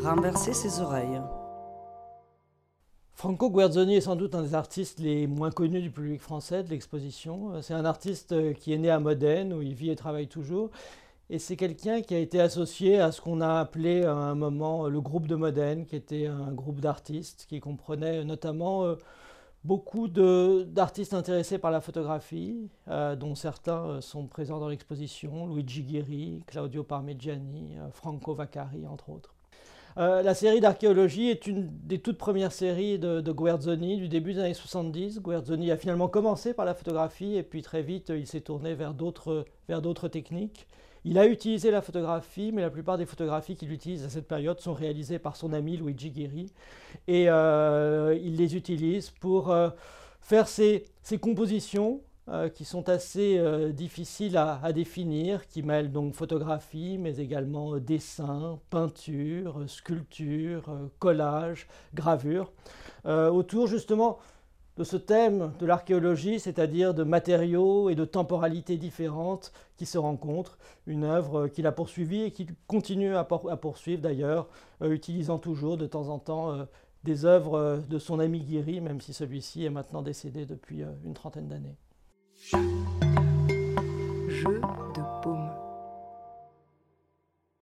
renverser ses oreilles. Franco Guerzoni est sans doute un des artistes les moins connus du public français de l'exposition. C'est un artiste qui est né à Modène, où il vit et travaille toujours. Et c'est quelqu'un qui a été associé à ce qu'on a appelé à un moment le groupe de Modène, qui était un groupe d'artistes qui comprenait notamment euh, beaucoup d'artistes intéressés par la photographie, euh, dont certains euh, sont présents dans l'exposition, Luigi Ghiri, Claudio Parmigiani, Franco Vaccari, entre autres. Euh, la série d'archéologie est une des toutes premières séries de, Guerzoni du début des années 70. Guerzoni a finalement commencé par la photographie et puis très vite il s'est tourné vers d'autres techniques. Il a utilisé la photographie, mais la plupart des photographies qu'il utilise à cette période sont réalisées par son ami Luigi Ghiri. Et euh, il les utilise pour euh, faire ses compositions euh, qui sont assez euh, difficiles à, définir, qui mêlent donc photographie, mais également euh, dessin, peinture, sculpture, collage, gravure, autour justement de ce thème de l'archéologie, c'est-à-dire de matériaux et de temporalités différentes qui se rencontrent. Une œuvre qu'il a poursuivie et qu'il continue à, poursuivre d'ailleurs, utilisant toujours de temps en temps des œuvres de son ami Guiri, même si celui-ci est maintenant décédé depuis une trentaine d'années. Je